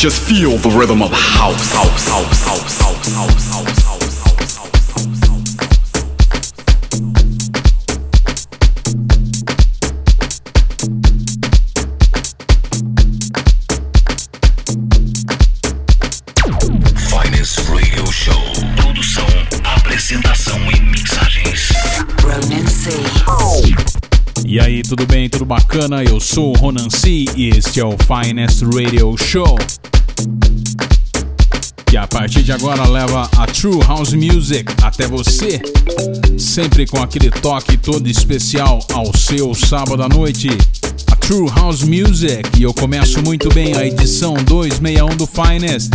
Just feel the rhythm of house, house, house, house, house, house. E aí, tudo bem? Tudo bacana? Eu sou o Ronan C e este é o Finest Radio Show partir de agora leva a True House Music até você, sempre com aquele toque todo especial ao seu sábado à noite. A True House Music e eu começo muito bem a edição 261 do Finest.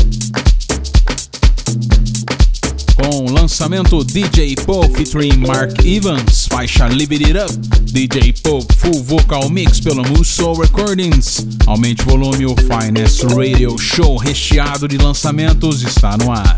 Com o lançamento DJ Paul featuring Mark Evans faixa Live It Up, DJ Pop, Full Vocal Mix pela Musso Recordings. Aumente o volume, o Finest Radio Show recheado de lançamentos está no ar.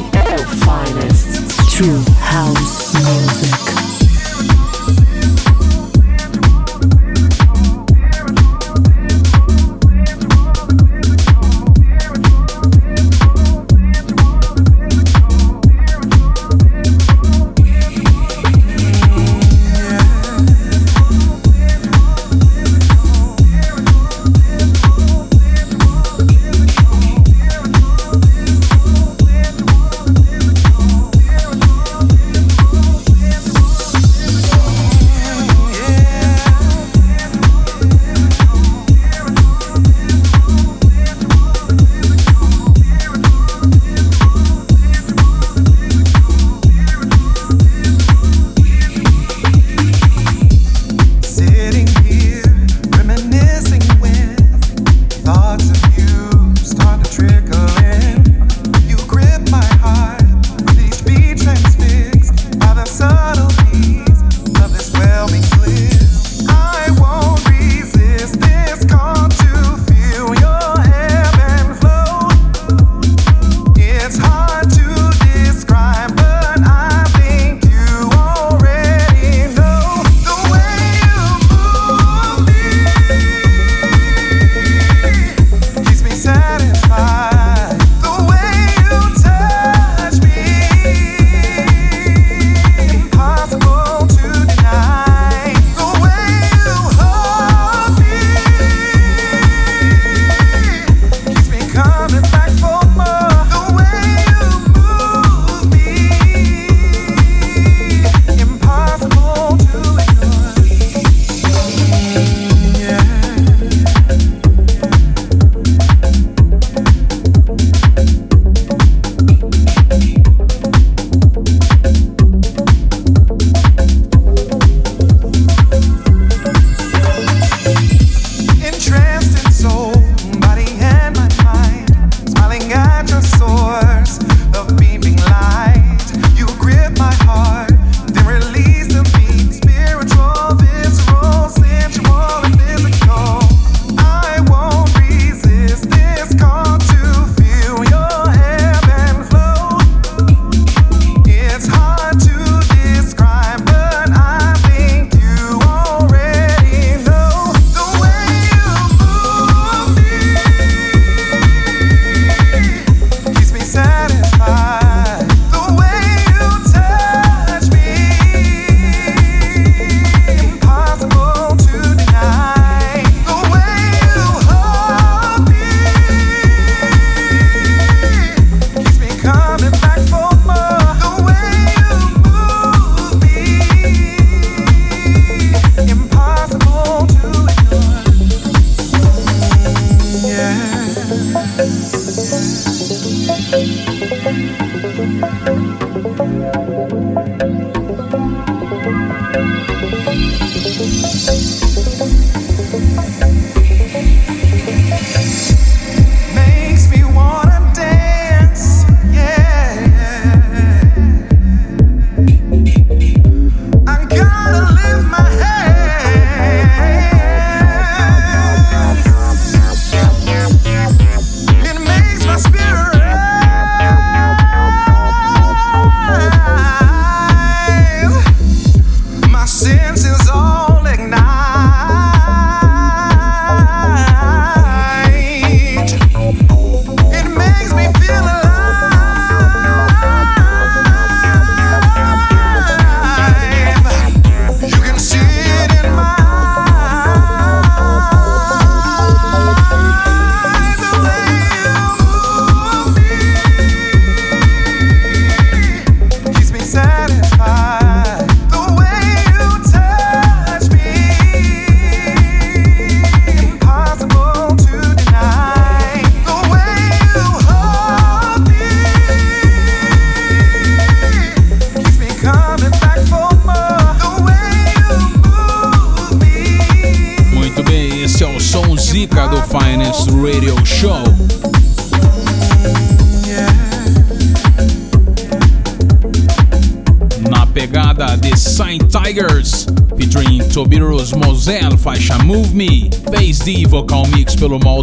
the finest true house music.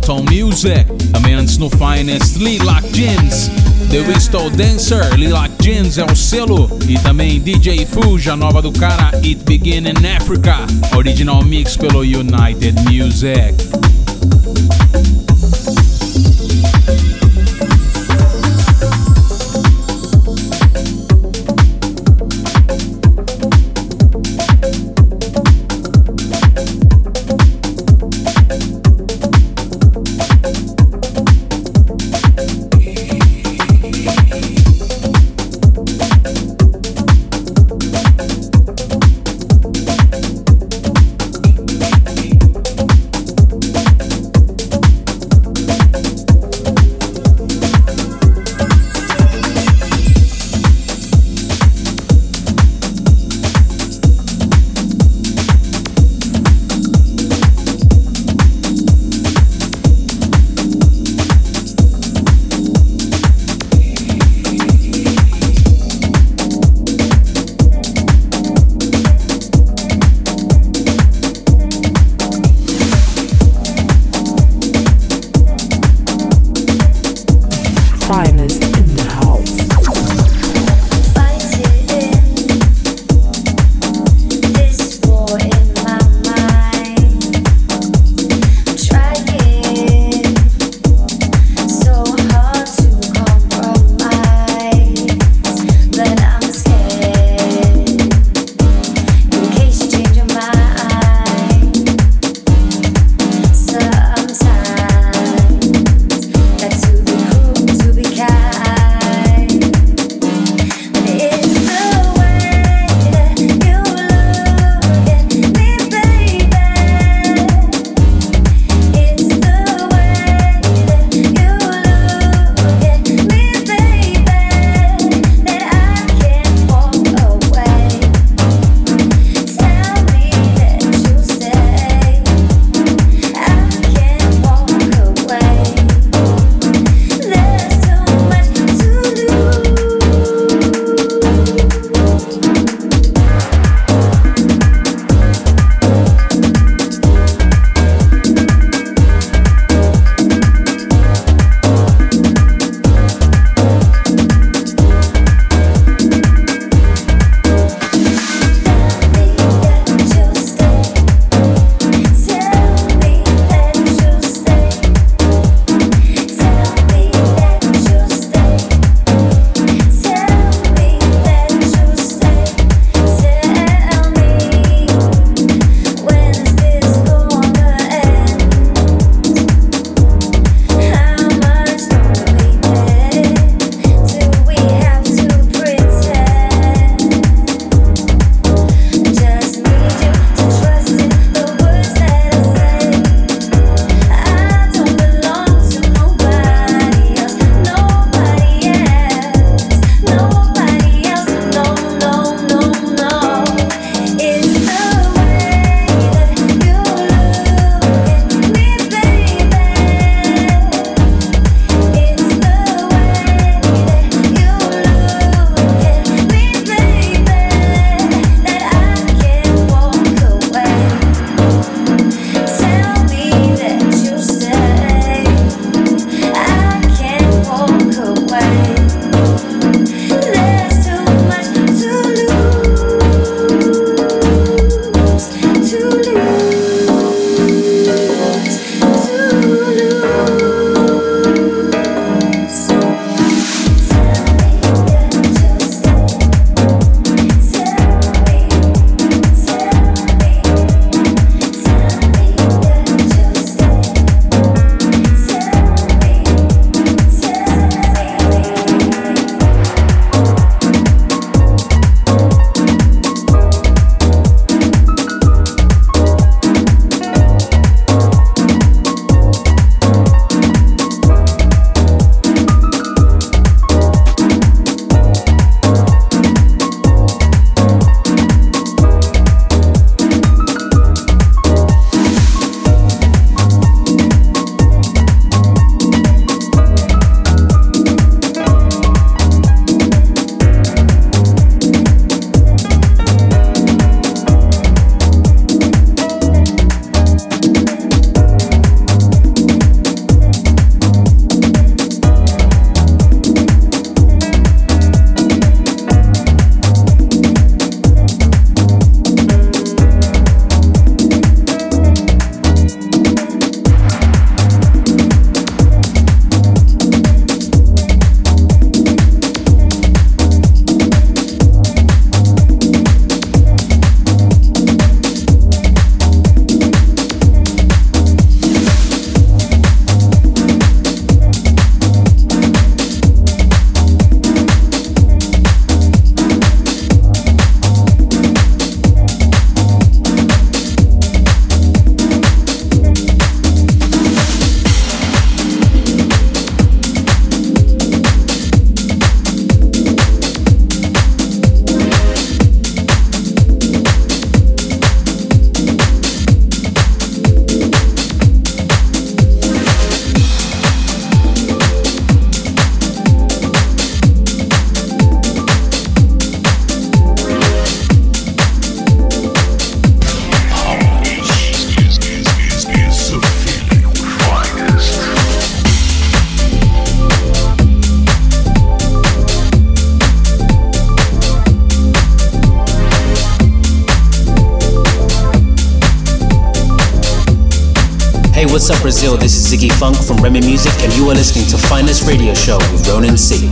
Pelo Malton Music. Também antes no Finest, Lilac Jeans. The Whistle Dancer, Lilac Jeans é o selo. E também DJ Fuja, nova do cara, It Begin in Africa. Original mix pelo United Music. Remy Music, and you are listening to Finest Radio Show with Ronan C.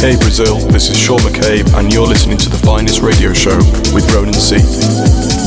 Hey Brazil, this is Sean McCabe, and you're listening to the finest radio show with Ronan C.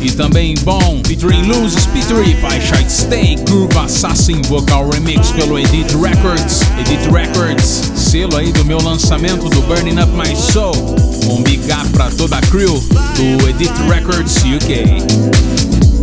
e também Bom featuring Luz Spittery, faixa Stay Groove Assassin Vocal Remix pelo Edit Records. Edit Records, selo aí do meu lançamento do Burning Up My Soul. Um big up pra toda a crew do Edit Records UK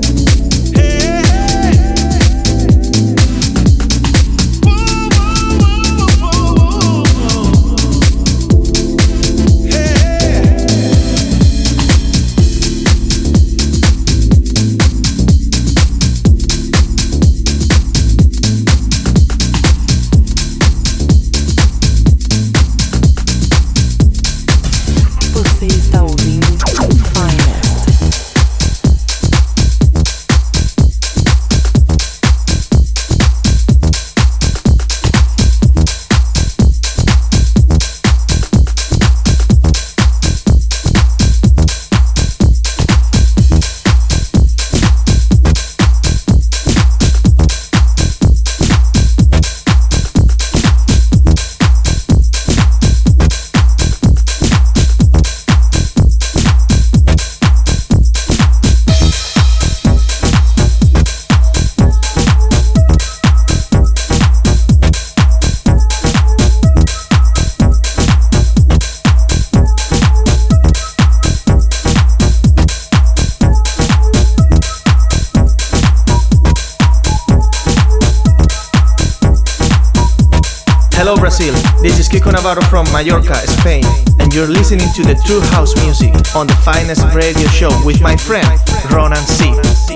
Navarro from Mallorca, Spain, and you're listening to the True House Music on the finest radio show with my friend Ronan C.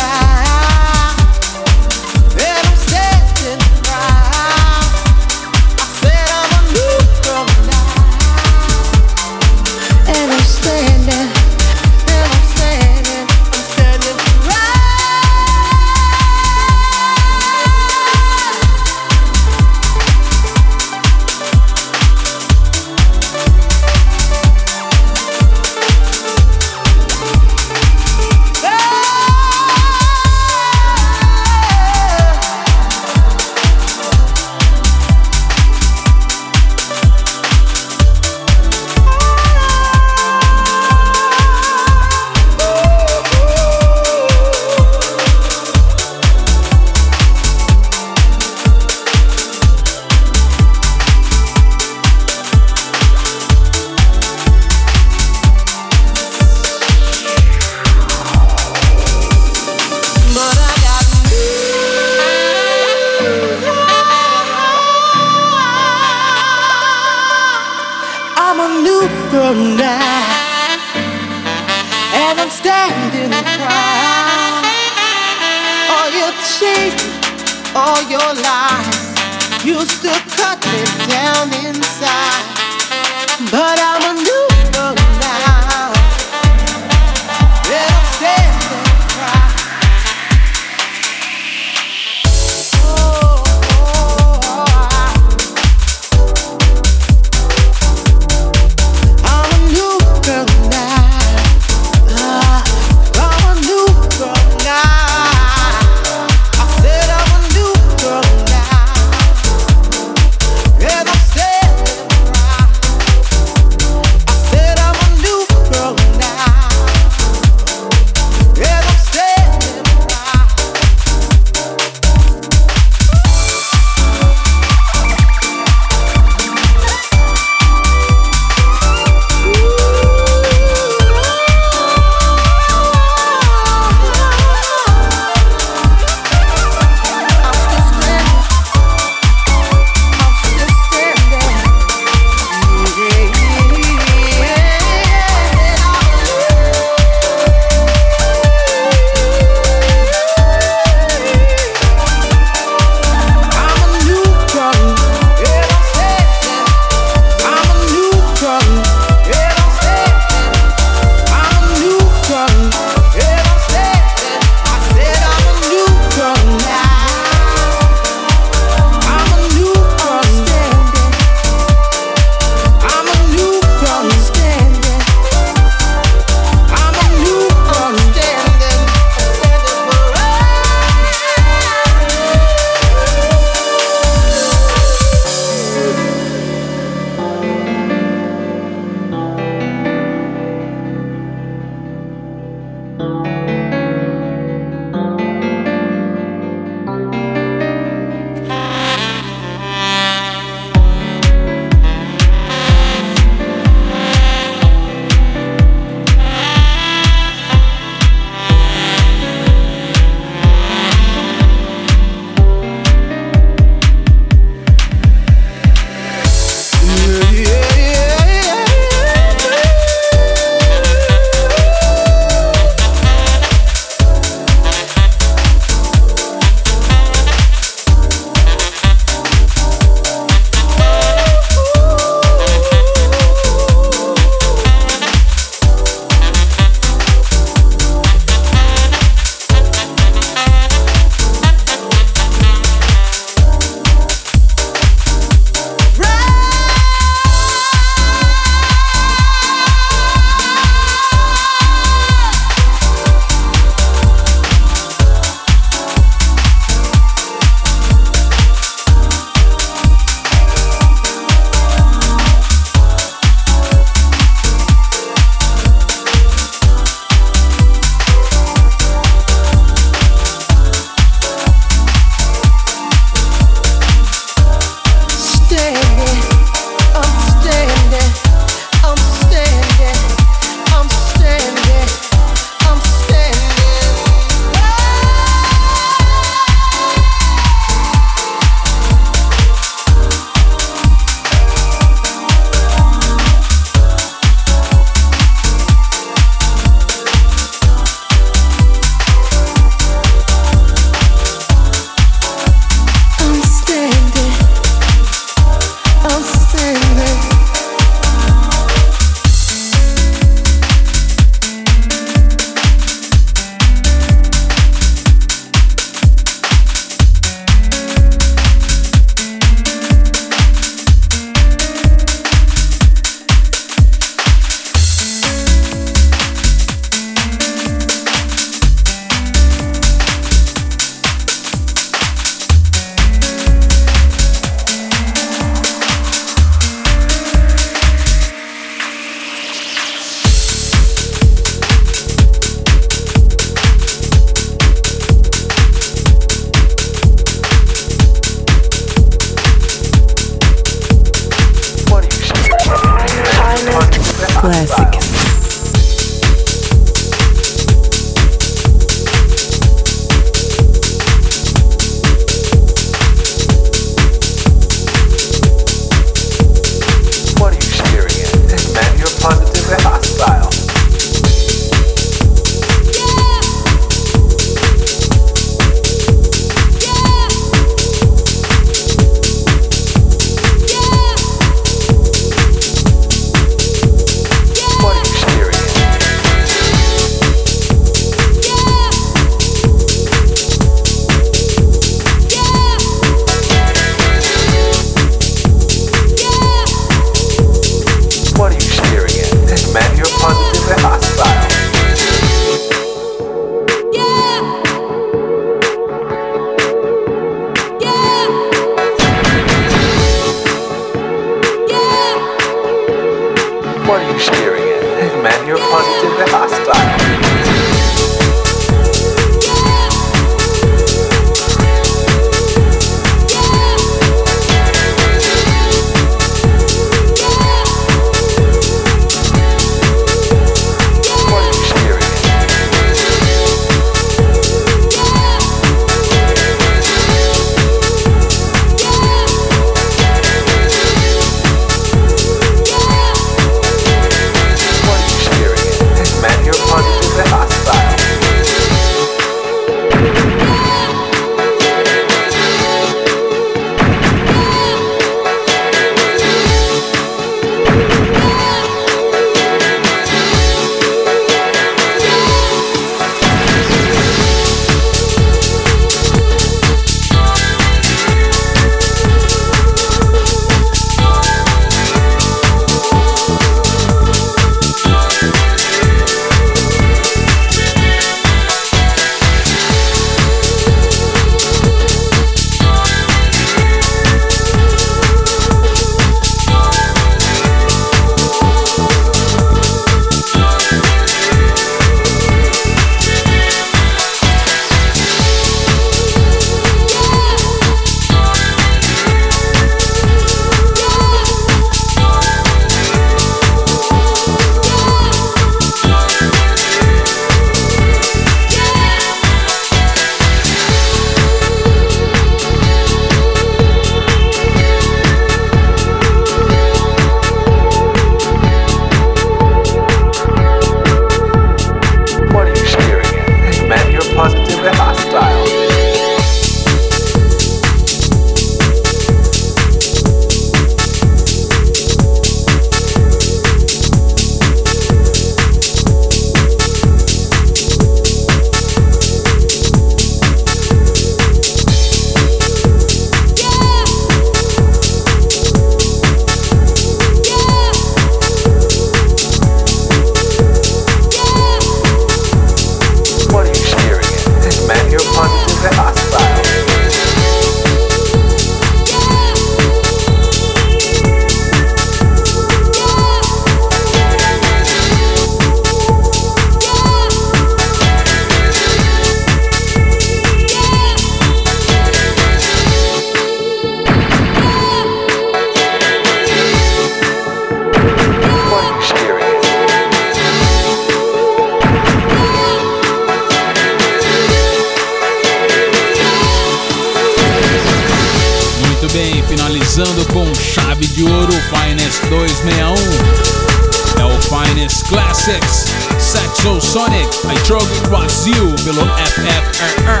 I Was You pelo FFRR.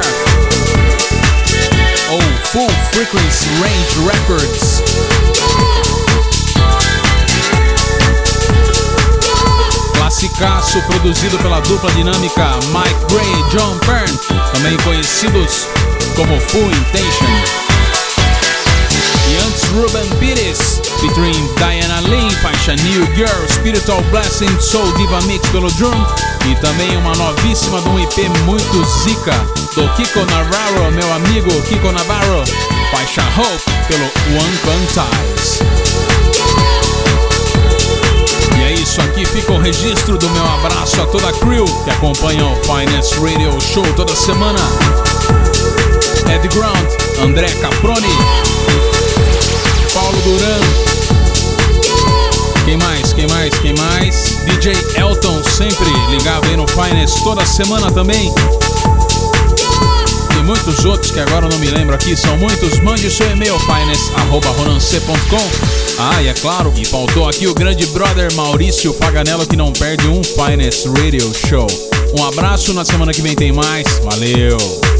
Ou Full Frequency Range Records. Classicaço produzido pela dupla dinâmica Mike Gray e John Byrne, também conhecidos como Full Intention. Ruben Pires, featuring Diana Lee, faixa New Girl, Spiritual Blessing, Soul Diva Mix pelo Drum. E também uma novíssima de um IP muito zica, do Kiko Navarro, meu amigo Kiko Navarro, faixa Hope pelo One Quantize. E é isso, aqui fica o registro do meu abraço a toda a crew que acompanha o Finance Radio Show toda semana. Ed Ground, André Caproni, Paulo Duran. Quem mais? Quem mais? Quem mais? DJ Elton, sempre ligado aí no Finance toda semana também. E muitos outros que agora eu não me lembro aqui, são muitos. Mande seu e-mail, finance.com. Ah, e é claro, e faltou aqui o grande brother Maurício Faganello que não perde um Finance Radio Show. Um abraço, na semana que vem tem mais. Valeu!